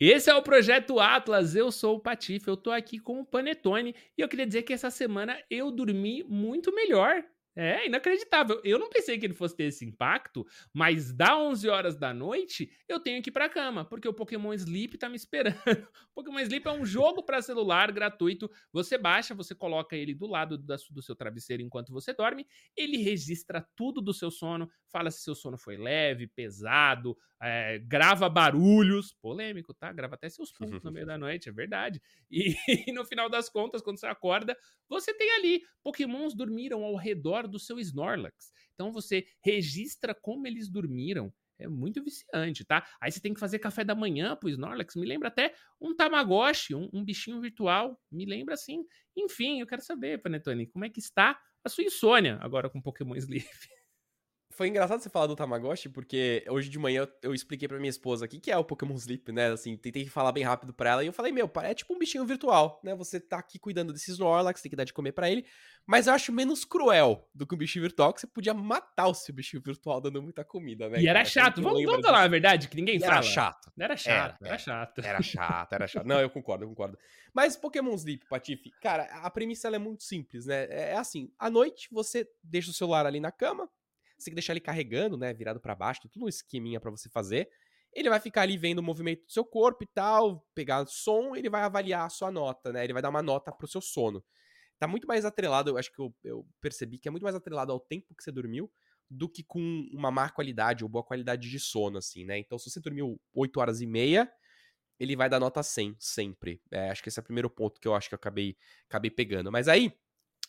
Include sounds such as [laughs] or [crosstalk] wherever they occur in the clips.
Esse é o Projeto Atlas, eu sou o Patife, eu tô aqui com o Panetone e eu queria dizer que essa semana eu dormi muito melhor. É inacreditável. Eu não pensei que ele fosse ter esse impacto, mas da 11 horas da noite eu tenho que ir pra cama, porque o Pokémon Sleep tá me esperando. [laughs] O Pokémon Sleep é um jogo para celular gratuito. Você baixa, você coloca ele do lado do seu travesseiro enquanto você dorme. Ele registra tudo do seu sono, fala se seu sono foi leve, pesado, é, grava barulhos. Polêmico, tá? Grava até seus pontos no meio da [laughs] noite, é verdade. E, [laughs] e no final das contas, quando você acorda, você tem ali Pokémons dormiram ao redor do seu Snorlax. Então você registra como eles dormiram. É muito viciante, tá? Aí você tem que fazer café da manhã pro Snorlax. Me lembra até um Tamagotchi, um, um bichinho virtual. Me lembra assim. Enfim, eu quero saber, Panetone, como é que está a sua insônia agora com Pokémon Sleep? [laughs] foi engraçado você falar do Tamagotchi, porque hoje de manhã eu, eu expliquei pra minha esposa o que, é o Pokémon Sleep, né? Assim, tentei falar bem rápido pra ela e eu falei, meu, é tipo um bichinho virtual, né? Você tá aqui cuidando desses Snorlax, tem que dar de comer para ele, mas eu acho menos cruel do que um bichinho virtual, que você podia matar o seu bichinho virtual dando muita comida, né? E era chato, vamos, vamos falar a verdade, que ninguém e fala. Era chato. Era chato, era, era chato. Era chato, era chato. Não, eu concordo, eu concordo. Mas Pokémon Sleep, Patife, cara, a premissa é muito simples, né? É, é assim, à noite você deixa o celular ali na cama, você tem que deixar ele carregando, né? Virado para baixo, tem tudo um esqueminha para você fazer. Ele vai ficar ali vendo o movimento do seu corpo e tal, pegar som, ele vai avaliar a sua nota, né? Ele vai dar uma nota pro seu sono. Tá muito mais atrelado, eu acho que eu, eu percebi que é muito mais atrelado ao tempo que você dormiu do que com uma má qualidade ou boa qualidade de sono, assim, né? Então, se você dormiu 8 horas e meia, ele vai dar nota 100, sempre. É, acho que esse é o primeiro ponto que eu acho que eu acabei, acabei pegando. Mas aí,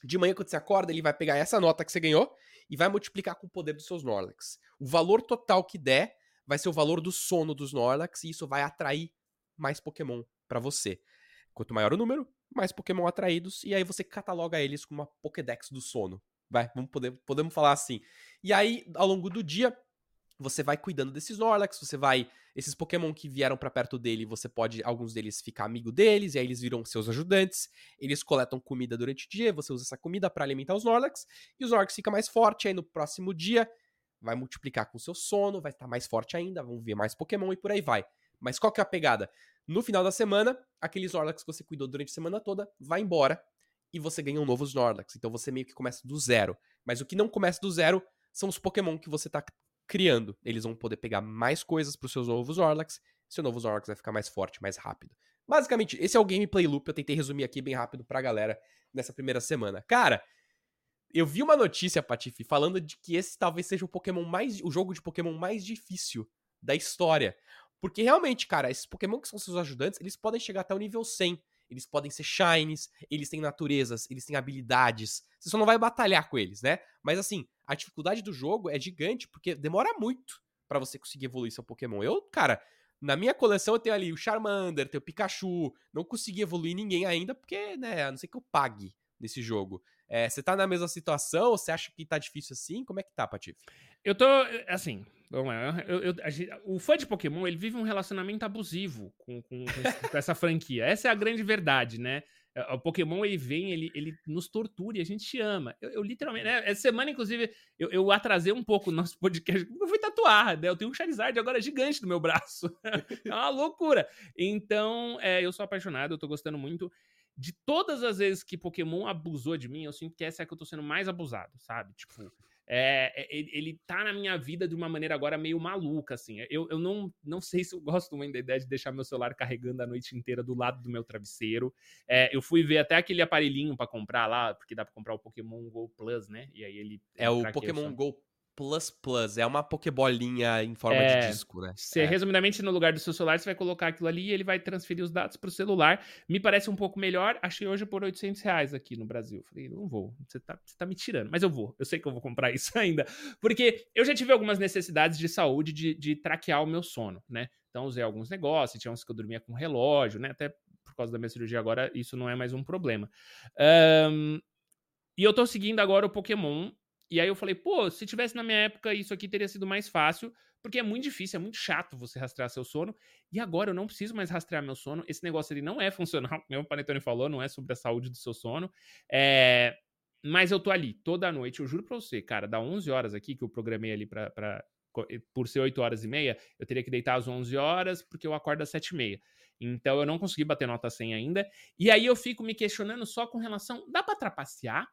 de manhã, quando você acorda, ele vai pegar essa nota que você ganhou e vai multiplicar com o poder dos seus Snorlax. O valor total que der vai ser o valor do sono dos Snorlax e isso vai atrair mais Pokémon para você. Quanto maior o número, mais Pokémon atraídos e aí você cataloga eles com uma Pokédex do sono. Vai, vamos poder, podemos falar assim. E aí, ao longo do dia, você vai cuidando desses Snorlax, você vai. Esses Pokémon que vieram para perto dele, você pode. Alguns deles ficar amigo deles, e aí eles viram seus ajudantes. Eles coletam comida durante o dia, você usa essa comida para alimentar os Snorlax, e os Snorlax fica mais forte, aí no próximo dia vai multiplicar com o seu sono, vai estar mais forte ainda, vão ver mais Pokémon e por aí vai. Mas qual que é a pegada? No final da semana, aqueles Snorlax que você cuidou durante a semana toda vai embora e você ganha um novo Snorlax. Então você meio que começa do zero. Mas o que não começa do zero são os Pokémon que você tá criando. Eles vão poder pegar mais coisas para os seus novos Orlax. Seu novo Orlax vai ficar mais forte, mais rápido. Basicamente, esse é o gameplay loop. Eu tentei resumir aqui bem rápido pra galera nessa primeira semana. Cara, eu vi uma notícia, Patife, falando de que esse talvez seja o Pokémon mais. o jogo de Pokémon mais difícil da história. Porque realmente, cara, esses Pokémon que são seus ajudantes, eles podem chegar até o nível 100 eles podem ser shines, eles têm naturezas, eles têm habilidades. Você só não vai batalhar com eles, né? Mas assim, a dificuldade do jogo é gigante porque demora muito para você conseguir evoluir seu Pokémon. Eu, cara, na minha coleção eu tenho ali o Charmander, tenho o Pikachu, não consegui evoluir ninguém ainda porque, né, a não ser que eu pague nesse jogo. É, você tá na mesma situação? Você acha que tá difícil assim? Como é que tá, Patife? Eu tô, assim, vamos lá. Eu, eu, gente, o fã de Pokémon, ele vive um relacionamento abusivo com, com, com, essa franquia. Essa é a grande verdade, né? É, o Pokémon, ele vem, ele, ele nos tortura e a gente ama. Eu, eu literalmente, né? Essa semana, inclusive, eu, eu atrasei um pouco o nosso podcast, eu fui tatuar, né? Eu tenho um Charizard agora gigante no meu braço. [laughs] é uma loucura. Então, é, eu sou apaixonado, eu tô gostando muito de todas as vezes que Pokémon abusou de mim, eu sinto que essa é que eu tô sendo mais abusado, sabe? Tipo, é, é, ele, ele tá na minha vida de uma maneira agora meio maluca, assim. Eu, eu não, não sei se eu gosto muito da ideia de deixar meu celular carregando a noite inteira do lado do meu travesseiro. É, eu fui ver até aquele aparelhinho para comprar lá, porque dá pra comprar o Pokémon Go Plus, né? E aí ele. É o Pokémon Go Plus Plus. É uma pokebolinha em forma é, de disco, né? Você, é. resumidamente, no lugar do seu celular, você vai colocar aquilo ali e ele vai transferir os dados para o celular. Me parece um pouco melhor. Achei hoje por 800 reais aqui no Brasil. Falei, não vou. Você tá, você tá me tirando. Mas eu vou. Eu sei que eu vou comprar [laughs] isso ainda. Porque eu já tive algumas necessidades de saúde de, de traquear o meu sono, né? Então, usei alguns negócios. Tinha uns que eu dormia com relógio, né? Até por causa da minha cirurgia agora, isso não é mais um problema. Um, e eu tô seguindo agora o Pokémon e aí eu falei, pô, se tivesse na minha época, isso aqui teria sido mais fácil, porque é muito difícil, é muito chato você rastrear seu sono. E agora eu não preciso mais rastrear meu sono. Esse negócio ele não é [laughs] funcional, como o Panetone falou, não é sobre a saúde do seu sono. É... Mas eu tô ali toda noite, eu juro pra você, cara, dá 11 horas aqui que eu programei ali pra, pra por ser 8 horas e meia, eu teria que deitar às 11 horas, porque eu acordo às 7 e meia. Então eu não consegui bater nota 100 ainda. E aí eu fico me questionando só com relação, dá para trapacear?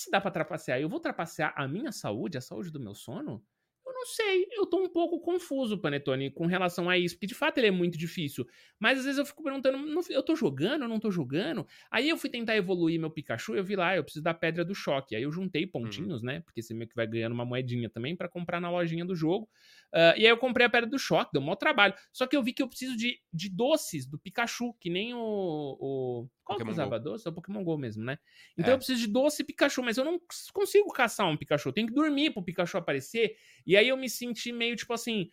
Se dá para trapacear, eu vou trapacear a minha saúde, a saúde do meu sono? Eu não sei, eu tô um pouco confuso, Panetone, com relação a isso, porque de fato ele é muito difícil. Mas às vezes eu fico perguntando, eu tô jogando, eu não tô jogando? Aí eu fui tentar evoluir meu Pikachu, eu vi lá, eu preciso da pedra do choque. Aí eu juntei uhum. pontinhos, uhum. né? Porque você meio que vai ganhando uma moedinha também para comprar na lojinha do jogo. Uh, e aí eu comprei a pedra do choque, deu um maior trabalho. Só que eu vi que eu preciso de, de doces do Pikachu, que nem o. o... Qual Pokémon que usava Go. doce? É o Pokémon GO mesmo, né? Então é. eu preciso de doce Pikachu, mas eu não consigo caçar um Pikachu. Eu tenho que dormir pro Pikachu aparecer. E aí eu me senti meio tipo assim.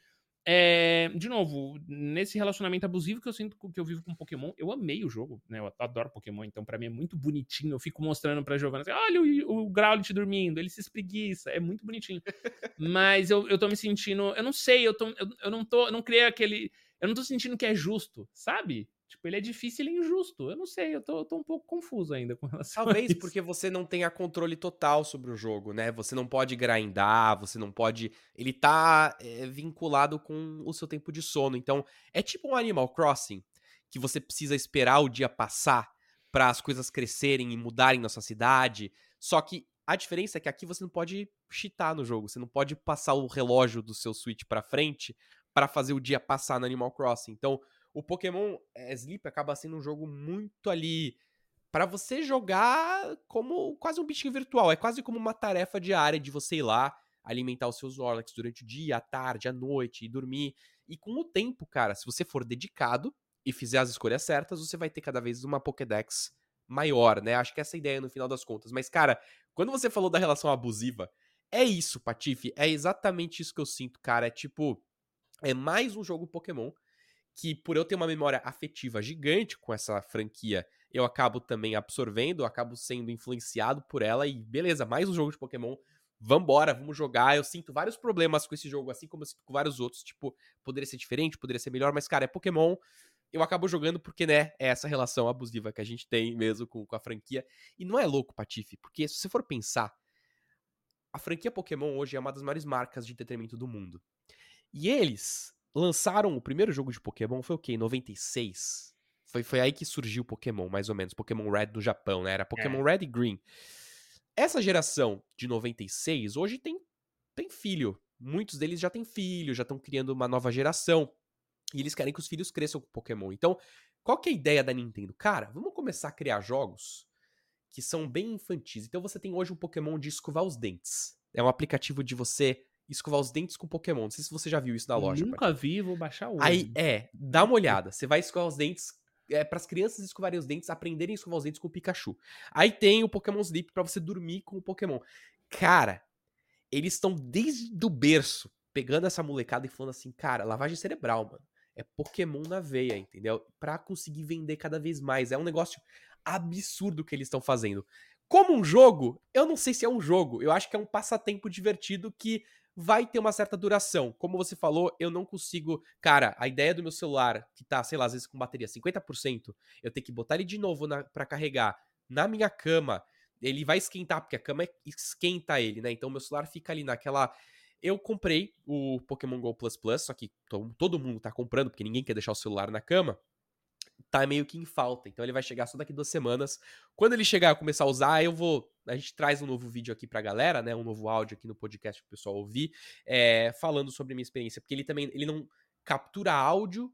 É, de novo, nesse relacionamento abusivo que eu sinto que eu vivo com Pokémon, eu amei o jogo, né? Eu adoro Pokémon, então para mim é muito bonitinho. Eu fico mostrando pra Giovanna assim: olha o, o Growlithe dormindo, ele se espreguiça, é muito bonitinho. [laughs] Mas eu, eu tô me sentindo, eu não sei, eu, tô, eu, eu não tô, eu não criei aquele. Eu não tô sentindo que é justo, sabe? Tipo, ele é difícil e injusto. Eu não sei, eu tô, eu tô um pouco confuso ainda com relação Talvez porque você não tenha controle total sobre o jogo, né? Você não pode grindar, você não pode. Ele tá é, vinculado com o seu tempo de sono. Então, é tipo um Animal Crossing, que você precisa esperar o dia passar para as coisas crescerem e mudarem na sua cidade. Só que a diferença é que aqui você não pode cheatar no jogo, você não pode passar o relógio do seu Switch para frente para fazer o dia passar no Animal Crossing. Então, o Pokémon é, Sleep acaba sendo um jogo muito ali para você jogar como quase um bichinho virtual. É quase como uma tarefa diária de você ir lá alimentar os seus Snorlax durante o dia, à tarde, à noite e dormir. E com o tempo, cara, se você for dedicado e fizer as escolhas certas, você vai ter cada vez uma Pokédex maior, né? Acho que essa é a ideia no final das contas. Mas, cara, quando você falou da relação abusiva, é isso, Patife. É exatamente isso que eu sinto, cara. É tipo. É mais um jogo Pokémon que por eu ter uma memória afetiva gigante com essa franquia, eu acabo também absorvendo, acabo sendo influenciado por ela e beleza, mais um jogo de Pokémon. Vambora, vamos jogar. Eu sinto vários problemas com esse jogo, assim como eu sinto com vários outros. Tipo, poderia ser diferente, poderia ser melhor, mas, cara, é Pokémon. Eu acabo jogando porque, né, é essa relação abusiva que a gente tem mesmo com, com a franquia. E não é louco, Patife, porque se você for pensar, a franquia Pokémon hoje é uma das maiores marcas de entretenimento do mundo. E eles lançaram o primeiro jogo de Pokémon, foi o quê? Em 96? Foi, foi aí que surgiu o Pokémon, mais ou menos. Pokémon Red do Japão, né? Era Pokémon é. Red e Green. Essa geração de 96 hoje tem, tem filho. Muitos deles já têm filho, já estão criando uma nova geração. E eles querem que os filhos cresçam com Pokémon. Então, qual que é a ideia da Nintendo? Cara, vamos começar a criar jogos que são bem infantis. Então você tem hoje um Pokémon de escovar os dentes. É um aplicativo de você escovar os dentes com Pokémon. Não sei se você já viu isso na loja. Nunca vi, vou baixar hoje. Aí, é, dá uma olhada. Você vai escovar os dentes é para as crianças escovarem os dentes, aprenderem a escovar os dentes com o Pikachu. Aí tem o Pokémon Sleep para você dormir com o Pokémon. Cara, eles estão desde o berço pegando essa molecada e falando assim, cara, lavagem cerebral, mano. É Pokémon na veia, entendeu? Pra conseguir vender cada vez mais. É um negócio absurdo que eles estão fazendo. Como um jogo, eu não sei se é um jogo. Eu acho que é um passatempo divertido que vai ter uma certa duração. Como você falou, eu não consigo. Cara, a ideia do meu celular, que tá, sei lá, às vezes com bateria 50%, eu tenho que botar ele de novo para carregar na minha cama. Ele vai esquentar, porque a cama esquenta ele, né? Então meu celular fica ali naquela. Eu comprei o Pokémon Go Plus Plus, só que todo mundo tá comprando, porque ninguém quer deixar o celular na cama tá meio que em falta. Então ele vai chegar só daqui duas semanas. Quando ele chegar, e começar a usar, eu vou. A gente traz um novo vídeo aqui pra galera, né? Um novo áudio aqui no podcast pro pessoal ouvir, é, falando sobre a minha experiência. Porque ele também ele não captura áudio,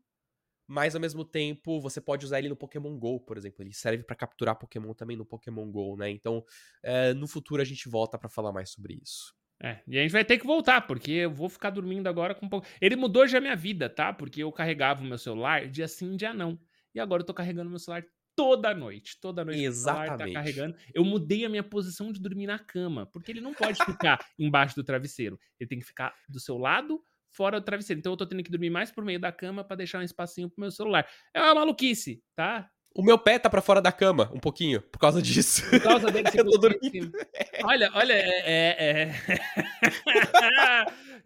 mas ao mesmo tempo você pode usar ele no Pokémon GO, por exemplo. Ele serve para capturar Pokémon também no Pokémon GO, né? Então, é, no futuro a gente volta para falar mais sobre isso. É, e a gente vai ter que voltar, porque eu vou ficar dormindo agora com um pouco. Ele mudou já a minha vida, tá? Porque eu carregava o meu celular dia sim, dia não. E agora eu tô carregando meu celular toda noite. Toda noite Exatamente. o celular tá carregando. Eu mudei a minha posição de dormir na cama, porque ele não pode ficar [laughs] embaixo do travesseiro. Ele tem que ficar do seu lado, fora do travesseiro. Então eu tô tendo que dormir mais por meio da cama para deixar um espacinho pro meu celular. É uma maluquice, tá? O meu pé tá pra fora da cama, um pouquinho, por causa disso. Por causa dele, [laughs] eu tô dormindo. Olha, olha, é... é, é...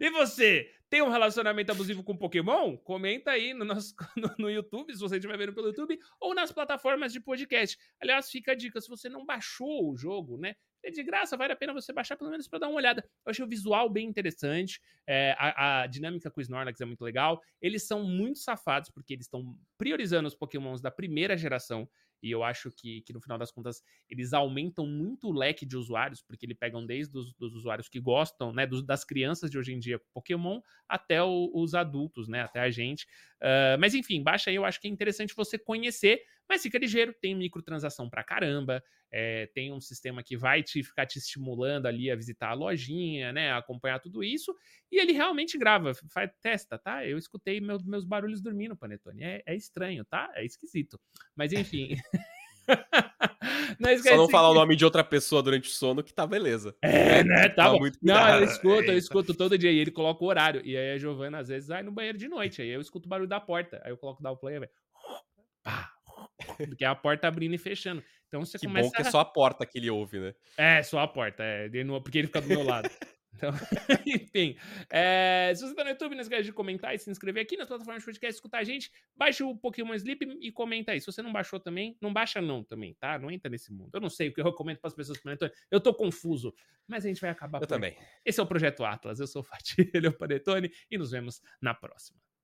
[laughs] e você? Tem um relacionamento abusivo com Pokémon? Comenta aí no, nosso, [laughs] no, no, YouTube, se você estiver vendo pelo YouTube, ou nas plataformas de podcast. Aliás, fica a dica: se você não baixou o jogo, né? é de graça, vale a pena você baixar pelo menos para dar uma olhada. Eu achei o visual bem interessante, é, a, a, dinâmica com o Snorlax é muito legal. Eles são muito safados porque eles estão priorizando os Pokémons da primeira geração. E eu acho que, que no final das contas eles aumentam muito o leque de usuários, porque eles pegam desde os dos usuários que gostam, né, dos, das crianças de hoje em dia com Pokémon, até o, os adultos, né, até a gente. Uh, mas enfim, baixa aí, eu acho que é interessante você conhecer, mas fica ligeiro, tem microtransação pra caramba, é, tem um sistema que vai te ficar te estimulando ali a visitar a lojinha, né, a acompanhar tudo isso, e ele realmente grava, faz, testa, tá? Eu escutei meu, meus barulhos dormindo, Panetone, é, é estranho, tá? É esquisito. Mas enfim... [laughs] não Só não falar que... o nome de outra pessoa durante o sono que tá beleza. É, né? [laughs] Tá, tá bom. não, eu escuto, eu escuto todo dia. E ele coloca o horário. E aí a Giovana às vezes vai no banheiro de noite. Aí eu escuto o barulho da porta. Aí eu coloco o play e pá, porque é a porta abrindo e fechando. Então você que começa. Bom que é só a porta que ele ouve, né? É, só a porta, é, porque ele fica do meu lado. [laughs] Então, [laughs] enfim. É, se você tá no YouTube, não esquece de comentar e se inscrever aqui nas plataformas de podcast, escutar a gente, baixa o Pokémon Sleep e comenta aí. Se você não baixou também, não baixa não também, tá? Não entra nesse mundo. Eu não sei o que eu recomendo para as pessoas Panetone. Eu tô confuso, mas a gente vai acabar. Eu também. Esse é o Projeto Atlas. Eu sou o Fatih, [laughs] ele é o Panetone e nos vemos na próxima.